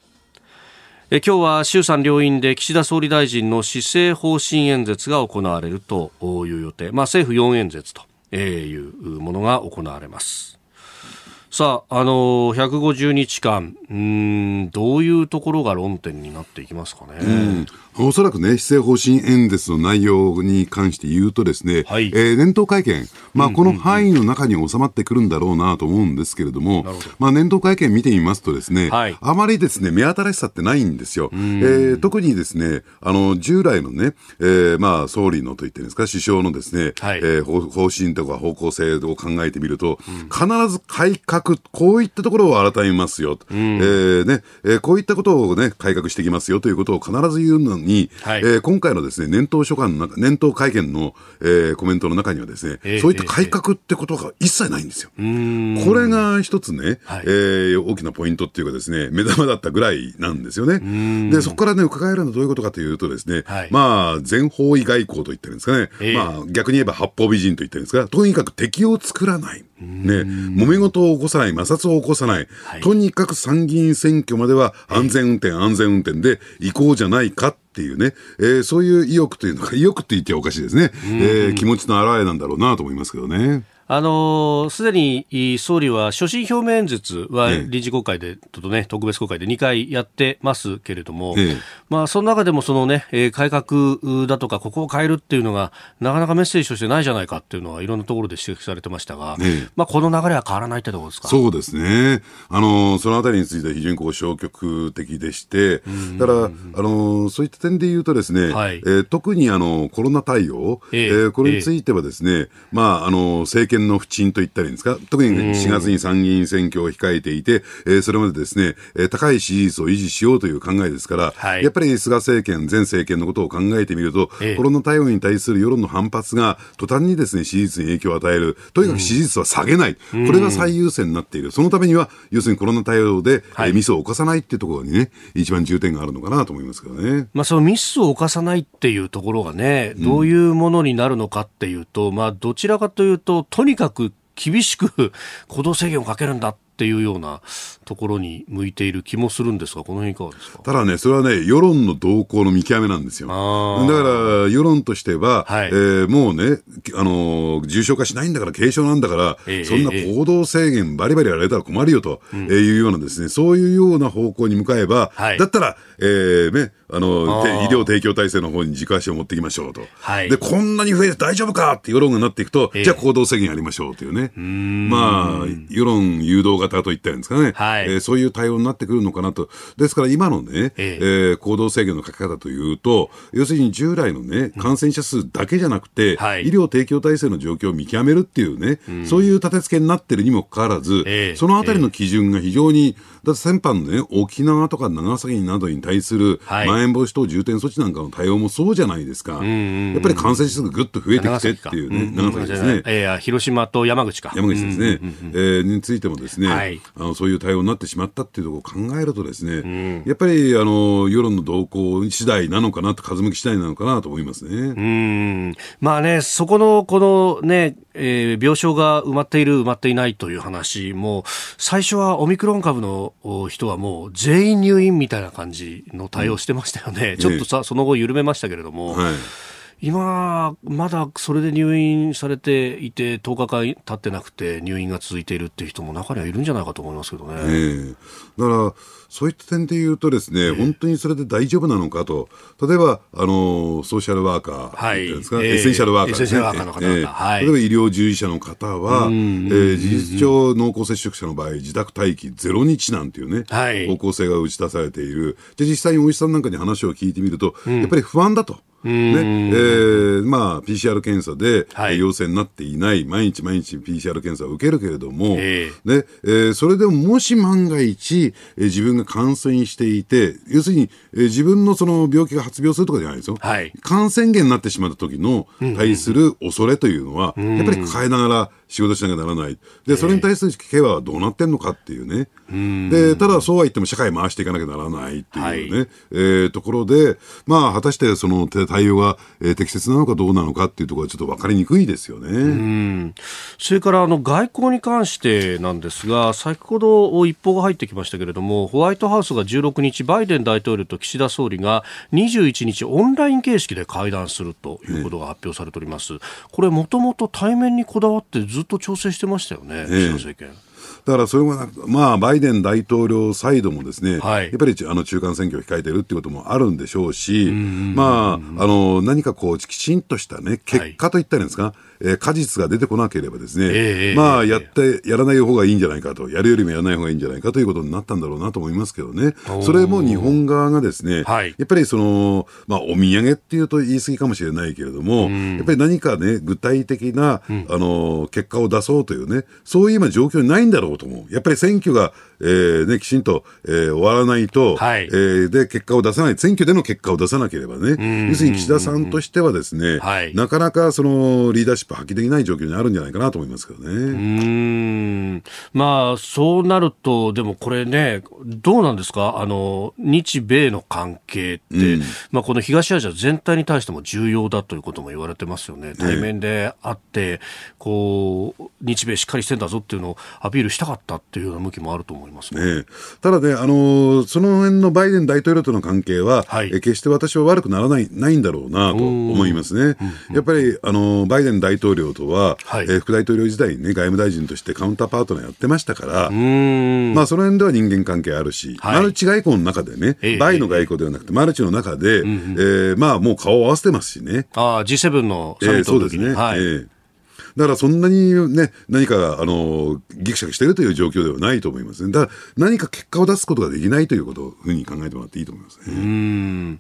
今日は衆参両院で岸田総理大臣の施政方針演説が行われるという予定、まあ、政府4演説というものが行われます。さあ、あのー、150日間、うん、どういうところが論点になっていきますかね。うんおそらくね、施政方針演説の内容に関して言うとですね、はい、えー、年頭会見、まあ、この範囲の中に収まってくるんだろうなと思うんですけれども、ど。まあ、年頭会見見てみますとですね、はい、あまりですね、目新しさってないんですよ。えー、特にですね、あの、従来のね、えー、まあ、総理のと言ってるんですか、首相のですね、はい、えー、方針とか方向性を考えてみると、うん、必ず改革、こういったところを改めますよ。うん、えー、ね、えー、こういったことをね、改革していきますよということを必ず言うのに、はい、えー、今回のですね年頭書簡の中、年頭会見の、えー、コメントの中にはですね、えー、そういった改革ってことが一切ないんですよ。えー、これが一つね、はい、えー、大きなポイントっていうかですね、目玉だったぐらいなんですよね。で、そこからね、伺えるのはどういうことかというとですね、はい、まあ、全方位外交と言ってるんですかね、えー、まあ、逆に言えば八方美人と言ってるんですが、とにかく敵を作らない。ね、揉め事を起こさない、摩擦を起こさない、はい、とにかく参議院選挙までは安全運転、安全運転で行こうじゃないかっていうね、えー、そういう意欲というのか、意欲って言ってはおかしいですね、えー、気持ちの表れなんだろうなと思いますけどね。あのすでに総理は所信表明演説は臨時国会で、ちょっとね、特別国会で2回やってますけれども、ええ、まあ、その中でもそのね、改革だとか、ここを変えるっていうのが、なかなかメッセージとしてないじゃないかっていうのは、いろんなところで指摘されてましたが、え、まあ、この流れは変わらないってところですか？そうですね。あのそのあたりについては非常にこう消極的でして、だから、あのそういった点で言うとですね、はい、えー、特にあのコロナ対応、えー、これについてはですね、まあ、あの政権権の不沈といったらいいんですか、特に4月に参議院選挙を控えていて、えー、それまでですね、えー、高い支持率を維持しようという考えですから、はい、やっぱり菅政権、前政権のことを考えてみると、えー、コロナ対応に対する世論の反発が途端にですね、支持率に影響を与える、とにかく支持率は下げない、うん、これが最優先になっている、そのためには、要するにコロナ対応で、はい、えー、ミスを犯さないっていうところにね、一番重点があるのかなと思いますけどね。まあ、そのミスを犯さないっていうところがね、どういうものになるのかっていうと、うん、まあ、どちらかというと、とにかく厳しく行動制限をかけるんだっていうようなところに向いている気もするんですが、この辺いかがですか？ただね、それはね、世論の動向の見極めなんですよ。だから、世論としては、はい、えー、もうね、あの重症化しないんだから、軽症なんだから、えー、そんな行動制限バリバリやられたら困るよと、えー、いうようなですね、そういうような方向に向かえば、はい、だったら、えー、ね、あの医療提供体制の方に軸足を持っていきましょうと、はい、でこんなに増えて大丈夫かって世論がなっていくと、えー、じゃあ行動制限やりましょうというね、まあ、世論誘導型といったんですかね、はい、えー、そういう対応になってくるのかなと、ですから今のね、えー、えー、行動制限のかけ方というと、要するに従来のね、感染者数だけじゃなくて、うんはい、医療提供体制の状況を見極めるっていうね、うん、そういう立て付けになってるにもかかわらず、えー、そのあたりの基準が非常に、だって先般のね、沖縄とか長崎などに対する、はい。まん延防止等重点措置なんかの対応もそうじゃないですか、やっぱり感染者数がぐっと増えてきてっていうね、長崎ですね、えー、広島と山口か。山口ですね、えー、についてもですね、はい、あのそういう対応になってしまったっていうところを考えるとですね、やっぱりあの世論の動向次第なのかなと、風向き次第なのかなと思いますね。うん。まあね、そこのこのね、えー、病床が埋まっている、埋まっていないという話も、最初はオミクロン株の人はもう全員入院みたいな感じの対応してましたよね。ちょっとさ、その後緩めましたけれども、はい今、まだそれで入院されていて、10日間経ってなくて、入院が続いているっていう人も中にはいるんじゃないかと思いますけどね。えー、だからそういった点で言うとですね、えー、本当にそれで大丈夫なのかと、例えば、あのソーシャルワーカー、はい、ですか、えー、エッセンシャルワーカーですね。の方々、えーはい、例えば医療従事者の方は、えー、事実上濃厚接触者の場合、自宅待機0日なんていうね、はい、方向性が打ち出されている。で、実際にお医者さんなんかに話を聞いてみると、うん、やっぱり不安だと。ね。えーまあ、PCR 検査で、はい、陽性になっていない、毎日毎日 PCR 検査を受けるけれども、えーね。えー、それでももし万が一、えー、自分が感染していて、要するに、えー、自分のその病気が発病するとかじゃないですよ、はい、感染源になってしまった時の対する恐れというのは、うん。うん、やっぱり抱えながら、仕事しなきゃならない。で、それに対するケアはどうなってんのかっていうね。で、ただそうは言っても社会回していかなきゃならないっていうね、はい、えー、ところで、まあ、果たしてその対応が、えー、適切なのかどうなのかっていうところはちょっと分かりにくいですよね。それからあの外交に関してなんですが、先ほど一報が入ってきましたけれども、ホワイトハウスが16日、バイデン大統領と岸田総理が21日オンライン形式で会談するということが発表されております。ね、これもともと対面にこだわってずっと調整してましたよね、岸田政権。だからそれは、まあ、バイデン大統領サイドもですね、はい、やっぱりあの中間選挙を控えているっていうこともあるんでしょうし、まあ、あの、何かこう、きちんとしたね、結果といったらいいんですか、はいえー、果実が出てこなければですね、えー、まあ、やって、やらない方がいいんじゃないかと、やるよりもやらない方がいいんじゃないかということになったんだろうなと思いますけどね。それも日本側がですね、はい、やっぱりその、まあ、お土産っていうと言い過ぎかもしれないけれども、やっぱり何かね、具体的な、あの、結果を出そうというね、そういう今状況にないんだろうと思う。やっぱり選挙が、えー、ね、きちんと、えー、終わらないと、はい、えー、で、結果を出さない、選挙での結果を出さなければね、要するに岸田さんとしてはですね、はい、なかなかそのリーダーシップ発揮できない状況にあるんじゃないかなと思いますけどね。うん。まあ、そうなると、でもこれね、どうなんですか、あの日米の関係って、うん、まあ、この東アジア全体に対しても重要だということも言われてますよね、対面であって、こう日米しっかりしてんだぞっていうのをアピールしたかったっていうような向きもあると思います、ね、ただね、あのその辺のバイデン大統領との関係は、はい、え決して私は悪くならないないんだろうなと思いますね。やっぱりあのバイデン大統領とは、はい、え副大統領時代に、ね、外務大臣としてカウンターパートナーやってましたから、まあ、その辺では人間関係あるし、はい、マルチ外交の中でね、えー、バイの外交ではなくて、マルチの中で、えー、えー、まあ、もう顔を合わせてますしね。あ G7 のサミットの時に、えー、そうですね。はい、えーだからそんなにね、何か、あの、ぎくしゃくしているという状況ではないと思いますね。だから何か結果を出すことができないということをふうに考えてもらっていいと思いますね。うん。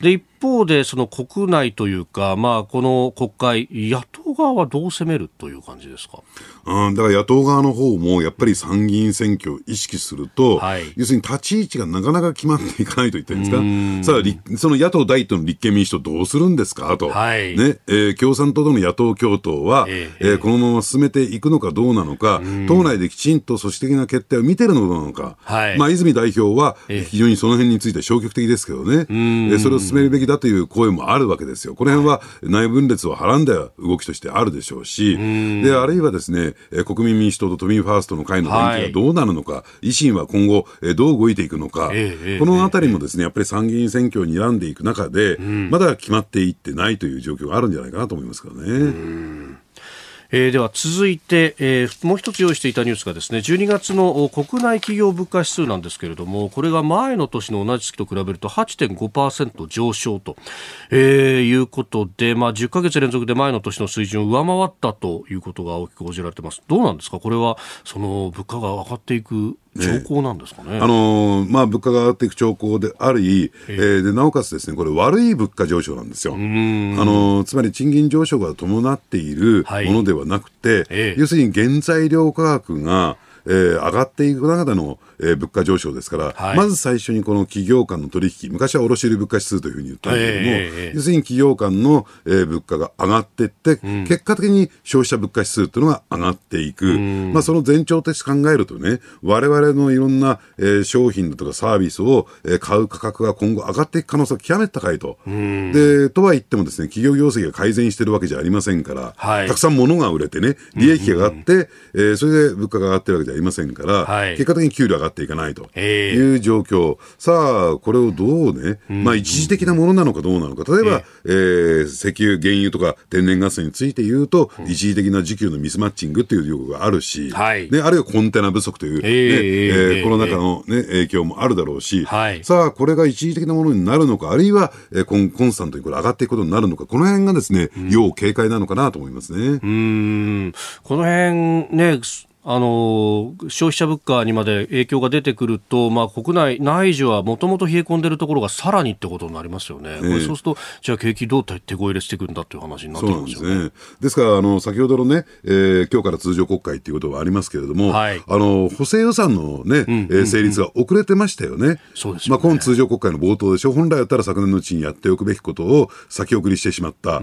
で、一方で、その国内というか、まあ、この国会、野党側はどう攻めるという感じですか？うん、だから野党側の方も、やっぱり参議院選挙を意識すると、はい、要するに立ち位置がなかなか決まっていかないと言ったんですか？さあ、その野党第一党の立憲民主党どうするんですか？と。はい、ね、えー、共産党との野党共闘は、えー、えー、このまま進めていくのかどうなのか、党内できちんと組織的な決定を見てるのなのか。はい、まあ、泉代表は、非常にその辺について消極的ですけどね。えー、それを進めるべきだという声もあるわけですよ。この辺は内分裂をはらんだ動きとしてあるでしょうし、で、あるいはですね、国民民主党と都民ファーストの会の連携がどうなるのか、はい、維新は今後、どう動いていくのか、えー、このあたりもですね、やっぱり参議院選挙を睨んでいく中で、まだ決まっていってないという状況があるんじゃないかなと思いますけどね。えー、では続いて、えー、もう一つ用意していたニュースがですね12月の国内企業物価指数なんですけれどもこれが前の年の同じ月と比べると8.5%上昇と、えー、いうことで、まあ、10ヶ月連続で前の年の水準を上回ったということが大きく報じられています。どうなんですか？これはその物価が上がっていく兆候なんですかね。あのー、まあ、物価が上がっていく兆候であり、えー、でなおかつですね、これ悪い物価上昇なんですよ。あのー、つまり賃金上昇が伴っているものではなくて、はい要するに原材料価格が、えー、上がっていく中でのえー、物価上昇ですから、はい、まず最初にこの企業間の取引、昔は卸売物価指数というふうに言ったんだけども、えー、要するに企業間の、えー、物価が上がっていって、うん、結果的に消費者物価指数というのが上がっていく、まあ、その前兆として考えるとね、われわれのいろんな、えー、商品だとかサービスを、えー、買う価格が今後上がっていく可能性が極めて高いと。でとは言ってもですね、企業業績が改善してるわけじゃありませんから、はい、たくさん物が売れてね、利益が上がって、えー、それで物価が上がってるわけじゃありませんから、はい、結果的に給料上ががっていかないという状況。さあ、これをどうね、まあ一時的なものなのかどうなのか。例えば、えー、石油、原油とか天然ガスについて言うと、一時的な需給のミスマッチングっていう用語があるし、はい、ね、あるいはコンテナ不足という、ねえー、コロナ禍の、ね、影響もあるだろうし、はい、さあ、これが一時的なものになるのか、あるいは、えー、コンコンスタントにこれ上がっていくことになるのか、この辺がですね、要警戒なのかなと思いますね。うん。この辺ね、あの消費者物価にまで影響が出てくると、まあ、国内、内需はもともと冷え込んでるところがさらにってことになりますよね、えー、そうすると、じゃあ景気どう手こ入れしていくんだっていう話になってますよね。ですね。ですからあの、先ほどのね、えー、今日から通常国会っていうことはありますけれども、はい、あの補正予算のね、うんうんうん、成立が遅れてましたよね。そうです、ね、まあ、今通常国会の冒頭でしょ、本来だったら昨年のうちにやっておくべきことを先送りしてしまった。と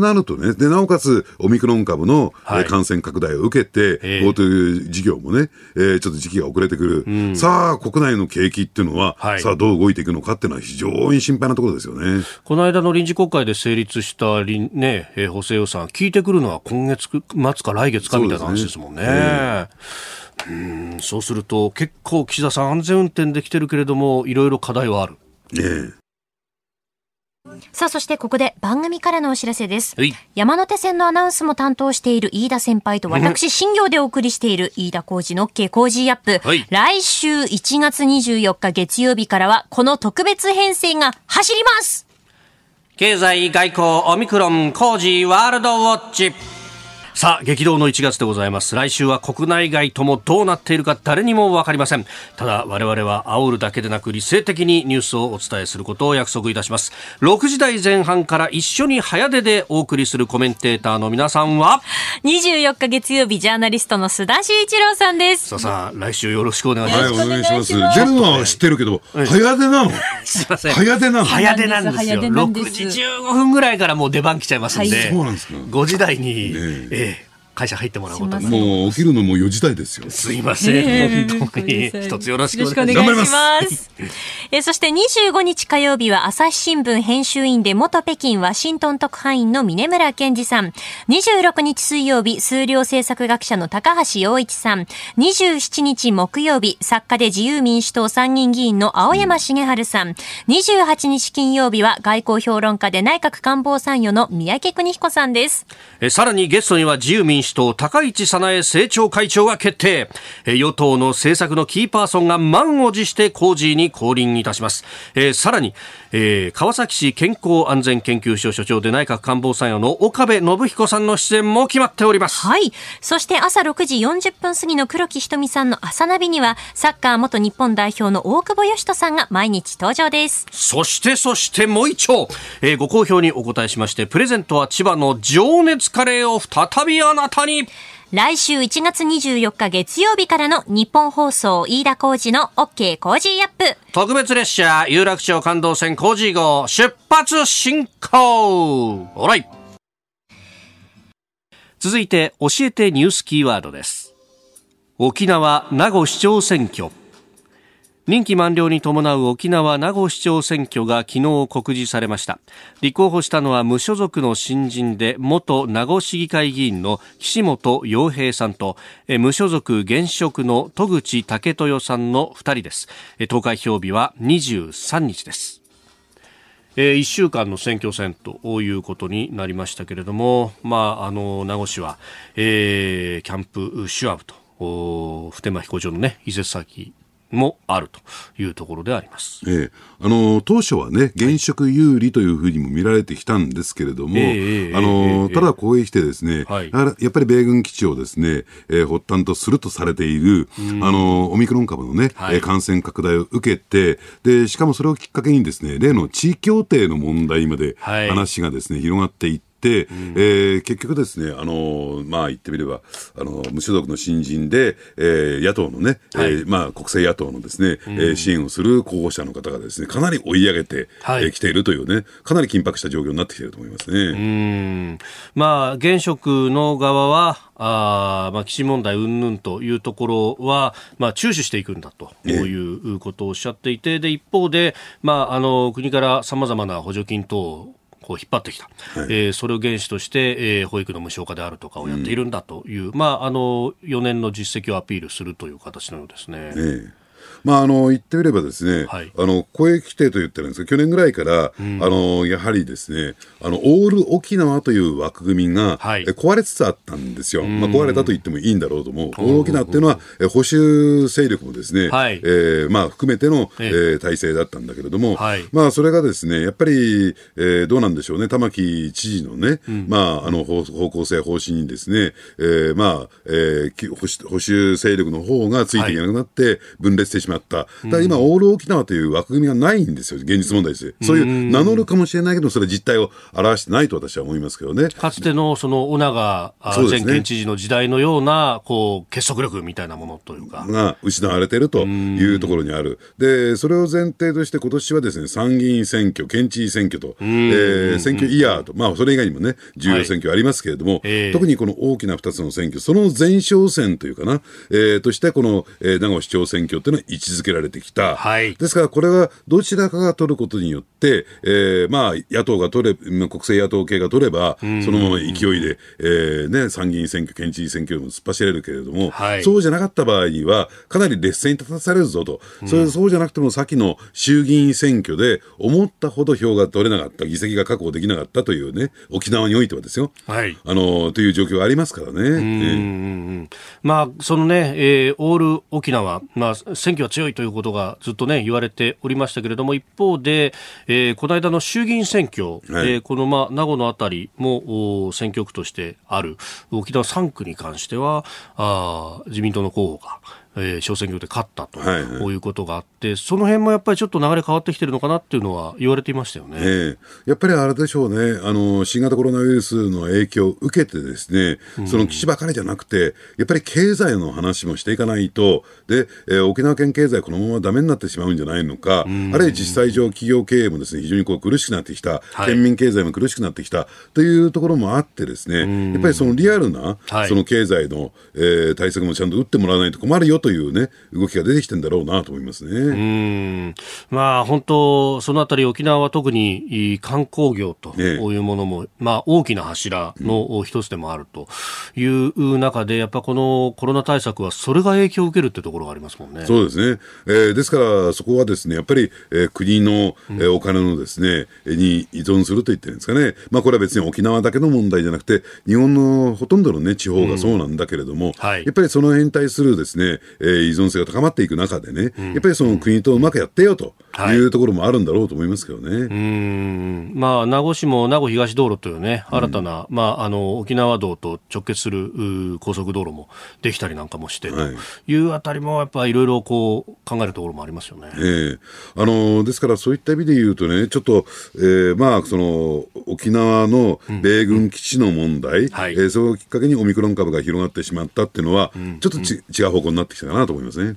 なるとね、でなおかつオミクロン株の、はい、感染拡大を受けて、えー、GoTo 事業業もね、えー、ちょっと時期が遅れてくる、うん、さあ、国内の景気っていうのは、はい、さあ、どう動いていくのかっていうのは、非常に心配なところですよね。この間の臨時国会で成立したね、えー、補正予算、聞いてくるのは今月末か来月かみたいな話ですもんね。ね。うんそうすると、結構、岸田さん、安全運転できてるけれども、いろいろ課題はある。ねさあ、そしてここで番組からのお知らせです。山手線のアナウンスも担当している飯田先輩と私、新業でお送りしている飯田浩二の OK 工事アップ。はい、来週1月24日月曜日からは、この特別編成が走ります経済外交オミクロン工事ワールドウォッチ。さあ激動の1月でございます。来週は国内外ともどうなっているか誰にも分かりません。ただ我々は煽るだけでなく理性的にニュースをお伝えすることを約束いたします。6時台前半から一緒に早出でお送りするコメンテーターの皆さんは？24日月曜日ジャーナリストの須田慎一郎さんです。さあさあ来週よろしくお願いします、はい、お願いします。出るのは知ってるけど、早出なの？すいません。早出なの？早出なんですよ。6時15分ぐらいからもう出番来ちゃいますんで、はい、そうなんですか。5時台に、ねえ。え会社入ってもらうこともう起きるのも4時台ですよ。すいません。えー、本当に一つよろしくお願いします。えそして25日火曜日は朝日新聞編集員で元北京ワシントン特派員の峰村健二さん。26日水曜日数量政策学者の高橋洋一さん。27日木曜日作家で自由民主党参議院議員の青山茂春さん。28日金曜日は外交評論家で内閣官房参与の三宅邦彦さんです。えさらにゲストには自由民主主党高市早苗政調会長が決定。与党の政策のキーパーソンが満を持して工事に降臨いたします、えー、さらに、えー、川崎市健康安全研究所所長で内閣官房参与の岡部信彦さんの出演も決まっております。はい。そして朝6時40分過ぎの黒木瞳さんの朝ナビにはサッカー元日本代表の大久保嘉人さんが毎日登場です。そしてそしてもう一丁、えー、ご好評にお答えしましてプレゼントは千葉の情熱カレーを再びあなたに来週1月24日月曜日からの日本放送飯田浩二の OK 工事アップ。特別列車有楽町感動線工事号出発進行オライ続いて教えてニュースキーワードです。沖縄名護市長選挙。任期満了に伴う沖縄名護市長選挙が昨日告示されました。立候補したのは無所属の新人で元名護市議会議員の岸本洋平さんと無所属現職の戸口武豊さんの2人です。投開票日は23日です。え1週間の選挙戦ということになりましたけれども、まあ、あの名護市は、えー、キャンプシュアブと普天間飛行場の、ね、伊勢崎もあるというところであります、ええ、あの当初はね、現職有利というふうにも見られてきたんですけれども、あのただこうしてですね、はい、やっぱり米軍基地をですね、えー、発端とするとされている、あのオミクロン株のね、はい、感染拡大を受けてで、しかもそれをきっかけにですね、例の地位協定の問題まで話がですね、広がっていって、、うん、えー、結局ですね、あのまあ言ってみれば、あの無所属の新人で、えー、野党のね、はい、えー、まあ国政野党のですね、うん、えー、支援をする候補者の方がですね、かなり追い上げてき、はい、えー、ているというね、かなり緊迫した状況になってきていると思いますね。うん。まあ、現職の側は、あまあ、基地問題云々というところは、まあ、注視していくんだということをおっしゃっていて、で一方で、まあ、あの国からさまざまな補助金等こう引っ張ってきた、はい、えー、それを原資として、えー、保育の無償化であるとかをやっているんだという、うん、まあ、あの4年の実績をアピールするという形のようですね。えまあ、あの言ってみればですね、はい、あの公益規定と言ってるんですが、去年ぐらいから、うん、あのやはりですね、あのオール沖縄という枠組みが、はい、壊れつつあったんですよ、まあ、壊れたと言ってもいいんだろうと思う、オール沖縄っていうのは、え保守勢力もですね、はい、えー、まあ、含めての、えー、体制だったんだけれども、はい、まあ、それがですね、やっぱり、えー、どうなんでしょうね、玉城知事のね、うん、まあ、あの方向性、方針にですね、えー、まあ、えー、保守保守勢力の方がついていけなくなって、分裂してしまった。だ今、オール沖縄という枠組みがないんですよ、現実問題です。そういう名乗るかもしれないけど、それ実態を表してないと私は思いますけどね。かつてのその小長前県知事の時代のような、こう、結束力みたいなものというか。が失われているというところにある。で、それを前提として、今年はですね、参議院選挙、県知事選挙と、えー、選挙イヤーと、まあ、それ以外にもね、重要選挙ありますけれども、はい。えー、特にこの大きな2つの選挙、その前哨戦というかな、えー、として、この、えー、名護市長選挙というのは位置づけられてきた。はい、ですから、これはどちらかが取ることによって、えー、まあ、野党が取れ、国政野党系が取れば、そのまま勢いで、えー、ね、参議院選挙、県知事選挙も突っ走れるけれども、はい、そうじゃなかった場合には、かなり劣勢に立たされるぞと、それそうじゃなくても、先の衆議院選挙で、思ったほど票が取れなかった、議席が確保できなかったというね、沖縄においてはですよ、はい、あのという状況がありますからね。うん。まあ、そのね、えー、オール沖縄、まあ、選挙は強いということがずっとね、言われておりましたけれども、一方で、えー、この間の衆議院選挙、はい、えー、この、まあ、名護のあたりも選挙区としてある。沖縄3区に関しては、あ自民党の候補が、えー、小選挙で勝ったと、はいはい、いうことがあって、その辺もやっぱりちょっと流れ変わってきてるのかなっていうのは言われていましたよね、えー、やっぱりあれでしょうね。あの、新型コロナウイルスの影響を受けて、ですね、その基地ばかりじゃなくて、やっぱり経済の話もしていかないと、でえー、沖縄県経済、このままだめになってしまうんじゃないのか、あるいは実際上、企業経営もですね非常にこう苦しくなってきた、はい、県民経済も苦しくなってきたというところもあって、ですねやっぱりそのリアルな、その経済の、えー、対策もちゃんと打ってもらわないと困るよというね、動きが出てきてんだろうなと思いますね。うんまあ、本当、そのあたり沖縄は特に観光業というものも、ね、まあ、大きな柱の一つでもあるという中で、やっぱこのコロナ対策はそれが影響を受けるってところがありますもんね。そうですね。えー、ですからそこはですね、やっぱり、えー、国の、えー、お金のですね、うん、に依存すると言ってるんですかね。まあ、これは別に沖縄だけの問題じゃなくて、日本のほとんどのね、地方がそうなんだけれども、うんはい、やっぱりその辺に対するですね、えー、依存性が高まっていく中でね、うん、やっぱりその国とうまくやってよというところもあるんだろうと思いますけどね。はい、うん。まあ、名護市も名護東道路というね、新たな、うん、まあ、あの沖縄道と直結する高速道路もできたりなんかもして、はい、というあたりもやっぱりいろいろこう考えるところもありますよね。えー、あのですからそういった意味で言うとね、ちょっと、えー、まあその沖縄の米軍基地の問題、うん。はい、えー、それをきっかけにオミクロン株が広がってしまったっていうのは、うん、ちょっとち、うん、違う方向になってきたなと思いますね。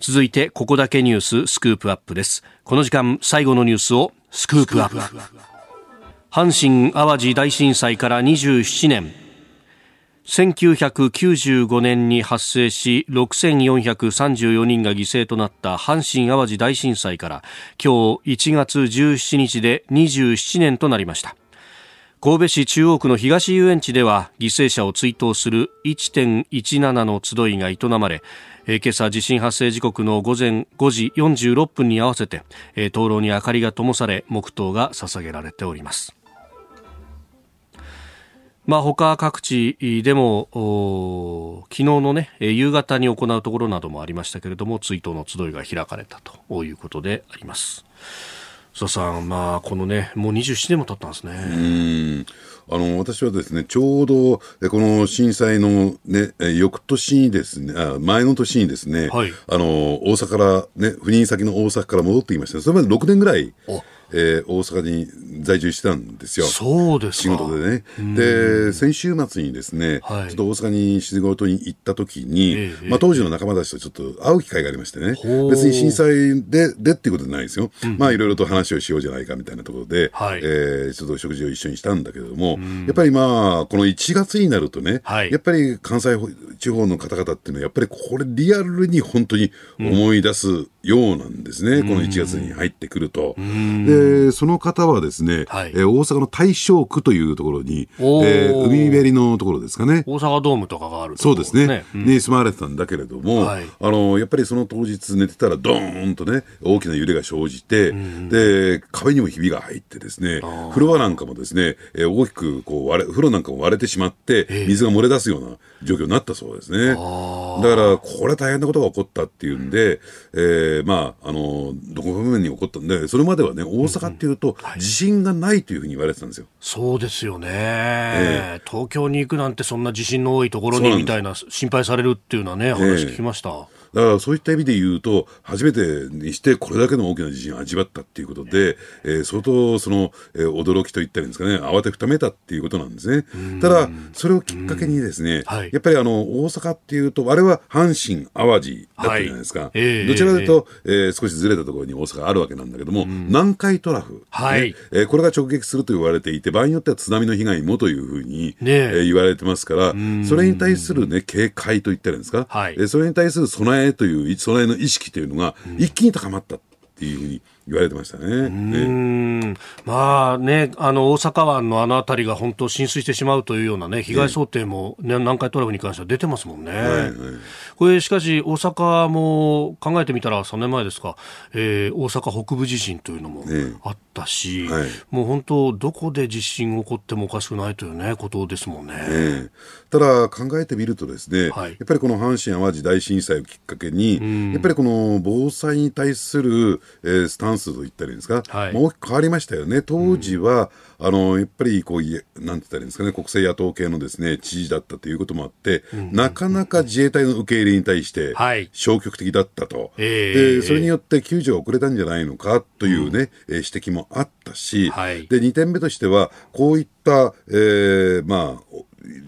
続いて、ここだけニューススクープアップです。この時間、最後のニュースをスクープアップ。阪神・淡路大震災から27年。1995年に発生し6434人が犠牲となった阪神・淡路大震災から今日1月17日で27年となりました神戸市中央区の東遊園地では犠牲者を追悼する1.17の集いが営まれえー、今朝地震発生時刻の午前5時46分に合わせて、えー、灯籠に明かりが灯され黙祷が捧げられておりますまあ、他各地でも昨日の、ね、夕方に行うところなどもありましたけれども追悼の集いが開かれたということであります。須田さん、まあ、このね、もう27年も経ったんですね。あの私はですねちょうどこの震災の、ね、翌年にですねあ前の年にですね、はい、あの大阪から、ね、赴任先の大阪から戻ってきましたそれまで6年ぐらい。えー、大阪に在住してたんですよ。そうです仕事でね。で、先週末にですね、はい、ちょっと大阪に仕事に行った時に、えー、まあ当時の仲間たちとちょっと会う機会がありましてね、別に震災で、でっていうことじゃないですよ。うん、まあいろいろと話をしようじゃないかみたいなところで、はい、えー、ちょっと食事を一緒にしたんだけれども、やっぱりまあ、この1月になるとね、はい、やっぱり関西地方の方々っていうのは、やっぱりこれリアルに本当に思い出すようなんですね、この1月に入ってくると。で、その方はですね、はい、えー、大阪の大正区というところに、えー、海べりのところですかね。大阪ドームとかがある、ね、そうですね、うん、に住まわれてたんだけれども、はい、あの、やっぱりその当日寝てたらドーンとね、大きな揺れが生じて、で、壁にもひびが入ってですね、風呂場なんかもですね、えー、大きくこう割れ、風呂なんかも割れてしまって、水が漏れ出すような状況になったそうですね。だから、これ大変なことが起こったっていうんで、えー、まあ、あの、どこ方面に起こったんで、それまではね、大阪っていうと、地震がないというふうに言われてたんですよ。そうですよね、えー、東京に行くなんてそんな地震の多いところにみたいな心配されるっていうのはね、話聞きました。だからそういった意味で言うと、初めてにしてこれだけの大きな地震を味わったっていうことで、えー、相当その、えー、驚きといったらいいんですかね、慌てふためたっていうことなんですね。ただ、それをきっかけにですね、はい、やっぱりあの、大阪っていうと、あれは阪神・淡路だったじゃないですか。はい。えー、どちらかというと、えー、少しずれたところに大阪あるわけなんだけども、南海トラフ、はい、えー、これが直撃すると言われていて、場合によっては津波の被害もというふうに、ねえ。ー、言われてますから、それに対するね、警戒といったらいいんですか、はい、えー、それに対する備えという、備えの意識というのが一気に高まったっていうふうに言われてましたね。うん。まあね、あの大阪湾のあの辺りが本当浸水してしまうというようなね、被害想定も、ね、南海トラフに関しては出てますもんね。はいはい、これしかし大阪も考えてみたら3年前ですか、えー、大阪北部地震というのもあったし、はい、もう本当どこで地震起こってもおかしくないというねことですもんね。ねただ考えてみるとですね、はい、やっぱりこの阪神・淡路大震災をきっかけに、やっぱりこの防災に対する、えー、スタンスといったらいいんですか、はい、大きく変わりましたよね。当時は、うん、あのやっぱりこうなんて言ったらいいんですかね、国政野党系のですね知事だったということもあって、うん、なかなか自衛隊の受け入れに対して消極的だったと、はい、でそれによって救助が遅れたんじゃないのかというね、うん、指摘もあったし、はい、で2点目としてはこういった、えー、まあ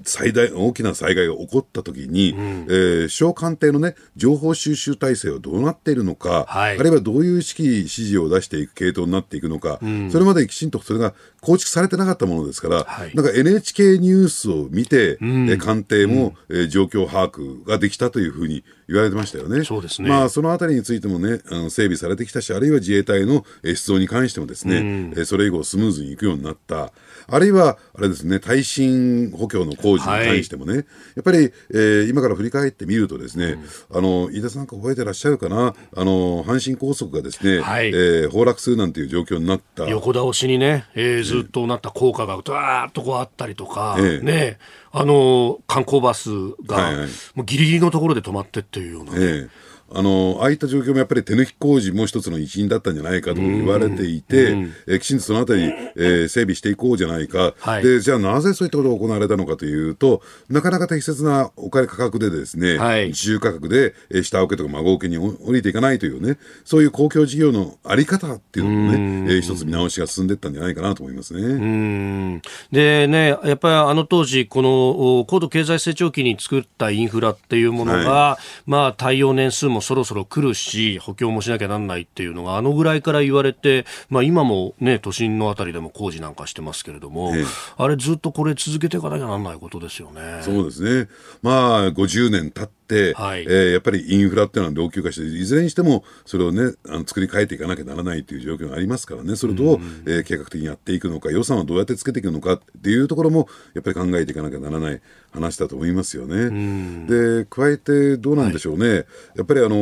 最大大きな災害が起こったときに、うん、えー、首相官邸の、ね、情報収集体制はどうなっているのか、はい、あるいはどういう指揮、指示を出していく系統になっていくのか、うん、それまできちんとそれが構築されてなかったものですから、はい、なんか NHK ニュースを見て、うん、え官邸も、うん、えー、状況把握ができたというふうに言われてましたよね。そうですね。まあ、そのあたりについてもね、あの整備されてきたし、あるいは自衛隊の出動に関してもですね、うん、えー、それ以降スムーズにいくようになった。あるいは、あれですね、耐震補強の工事に関してもね、はい、やっぱり、えー、今から振り返ってみるとですね、うん、あの、飯田さんか覚えてらっしゃるかな、あの、阪神高速がですね、はい、えー、崩落するなんていう状況になった。横倒しにね、えー、ずっとなった効果がドワーッとこうあったりとか、えー、ね、あの、観光バスが、はいはい、もうギリギリのところで止まってっていうような、ね、えーあの、ああいった状況もやっぱり手抜き工事も一つの一因だったんじゃないかと言われていて、えきちんとそのあたり、えー、整備していこうじゃないか、はい、で、じゃあなぜそういったことが行われたのかというと、なかなか適切なお金価格でですね、はい、自由価格で、えー、下請けとか孫請けに降りていかないというね、そういう公共事業のあり方っていうのもね、えー、一つ見直しが進んでいったんじゃないかなと思いますね。でね、やっぱりあの当時、この高度経済成長期に作ったインフラっていうものが、はい、まあ、耐用年数ももそろそろ来るし、補強もしなきゃなんないっていうのが、あのぐらいから言われて、まあ、今もね、都心のあたりでも工事なんかしてますけれども、ええ、あれ、ずっとこれ続けていかなきゃなんないことですよね。そうですね。まあ、50年経って、はい、えー、やっぱりインフラっていうのは老朽化して、いずれにしてもそれをね、あの作り変えていかなきゃならないという状況がありますからね、それをどう、えー、計画的にやっていくのか、予算はどうやってつけていくのかっていうところも、やっぱり考えていかなきゃならない話だと思いますよね。で、加えてどうなんでしょうね、はい、やっぱりあの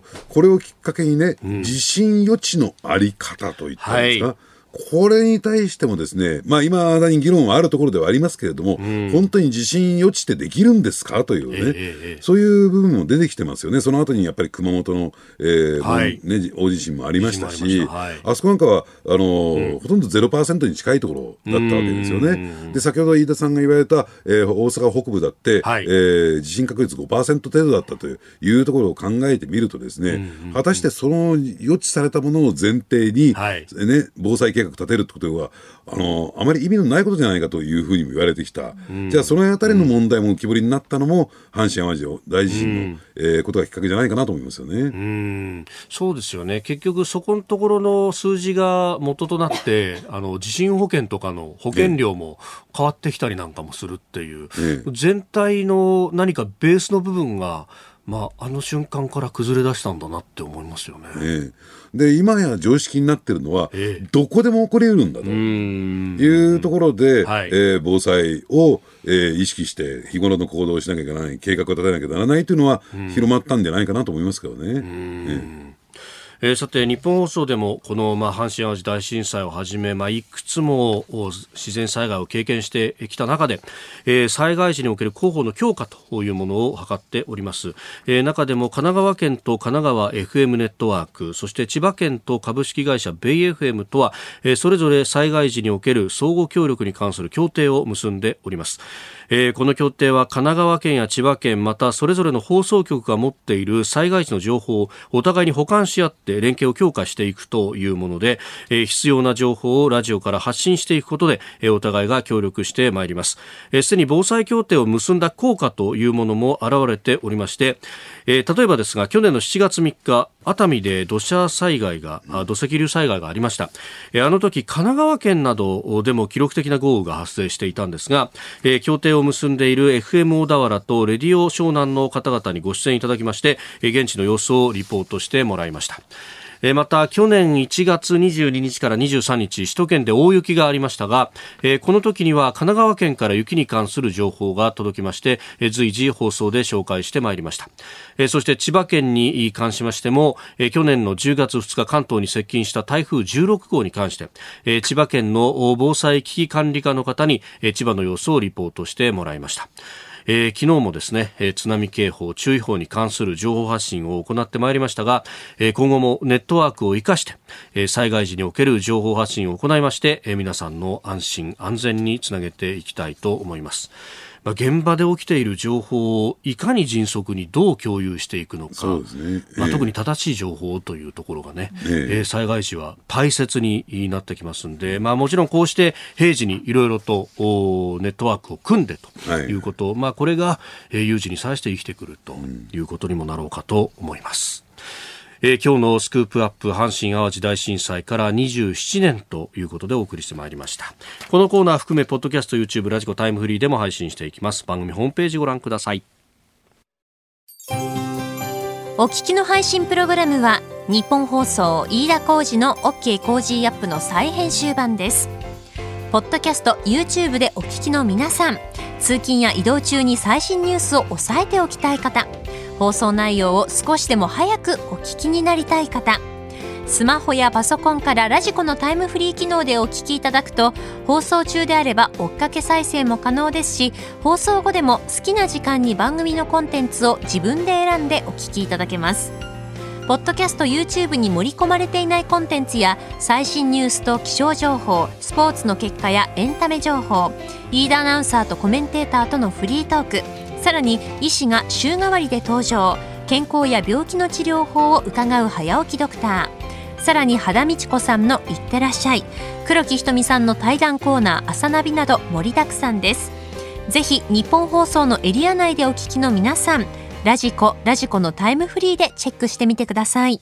ー、これをきっかけにね、うん、地震予知のあり方といったんですか、はいこれに対してもですね、まあ、今だに議論はあるところではありますけれども、うん、本当に地震予知ってできるんですかというね、えー、そういう部分も出てきてますよね、その後にやっぱり熊本の、えーはい。ね、大地震もありましたし、あはい、あそこなんかはあの、うん、ほとんど0%に近いところだったわけですよね。で先ほど飯田さんが言われた、えー、大阪北部だって、はい、えー、地震確率5%程度だったというところを考えてみるとですね、果たしてその予知されたものを前提に、はい、ね、防災計画立てるってことはあのあまり意味のないことじゃないかというふうにも言われてきた、うん、じゃあそのあたりの問題も浮き彫りになったのも阪神・淡路大地震の、うん、えー、ことがきっかけじゃないかなと思いますよね、うん、そうですよね。結局そこのところの数字が元となって あの地震保険とかの保険料も変わってきたりなんかもするっていう、全体の何かベースの部分がまあ、あの瞬間から崩れ出したんだなって思いますよね。ええ、で今や常識になってるのは、ええ、どこでも起こりうるんだと。いうところで、はい、えー、防災を、えー、意識して日頃の行動をしなきゃいけない計画を立てなきゃならないというのは広まったんじゃないかなと思いますけどね。ええー、さて日本放送でもこの、まあ、阪神・淡路大震災をはじめ、まあ、いくつも自然災害を経験してきた中で、えー、災害時における広報の強化というものを図っております、えー、中でも神奈川県と神奈川 FM ネットワークそして千葉県と株式会社ベイ FM とは、えー、それぞれ災害時における相互協力に関する協定を結んでおります。えー、この協定は神奈川県や千葉県またそれぞれの放送局が持っている災害時の情報をお互いに補完し合って連携を強化していくというもので、えー、必要な情報をラジオから発信していくことで、えー、お互いが協力してまいります。すで、えー、に防災協定を結んだ効果というものも現れておりまして、えー、例えばですが去年の7月3日熱海で土砂災害が土石流災害がありました、あの時神奈川県などでも記録的な豪雨が発生していたんですが、協定を結んでいる FM 小田原とレディオ湘南の方々にご出演いただきまして、現地の様子をリポートしてもらいました。えまた去年1月22日から23日首都圏で大雪がありましたが、えこの時には神奈川県から雪に関する情報が届きまして、え随時放送で紹介してまいりました、えそして千葉県に関しましても、え去年の10月2日関東に接近した台風16号に関して、え千葉県の防災危機管理課の方に、え千葉の様子をリポートしてもらいました。えー、昨日もですね、えー、津波警報、注意報に関する情報発信を行ってまいりましたが、えー、今後もネットワークを生かして、えー、災害時における情報発信を行いまして、えー、皆さんの安心安全につなげていきたいと思います。まあ、現場で起きている情報をいかに迅速にどう共有していくのか、ねえー、まあ、特に正しい情報というところがね、えー、えー、災害時は大切になってきますんで、まあ、もちろんこうして平時にいろいろとネットワークを組んでとい。うこと、はい、まあ、これが有事に際して生きてくるということにもなろうかと思います。えー、今日のスクープアップ阪神・淡路大震災から27年ということでお送りしてまいりました。このコーナー含めポッドキャスト YouTube radiko タイムフリーでも配信していきます。番組ホームページご覧ください。お聞きの配信プログラムは日本放送飯田浩司の OK コージーアップの再編集版です。ポッドキャスト YouTube でお聞きの皆さん通勤や移動中に最新ニュースを押さえておきたい方放送内容を少しでも早くお聞きになりたい方スマホやパソコンからラジコのタイムフリー機能でお聞きいただくと放送中であれば追っかけ再生も可能ですし放送後でも好きな時間に番組のコンテンツを自分で選んでお聞きいただけます。ポッドキャスト YouTube に盛り込まれていないコンテンツや最新ニュースと気象情報スポーツの結果やエンタメ情報リーダーアナウンサーとコメンテーターとのフリートークさらに医師が週替わりで登場。健康や病気の治療法を伺う早起きドクター。さらに肌道子さんの「いってらっしゃい」黒木ひとみさんの対談コーナー「朝ナビ」など盛りだくさんです。ぜひ日本放送のエリア内でお聞きの皆さんラジコラジコのタイムフリーでチェックしてみてください。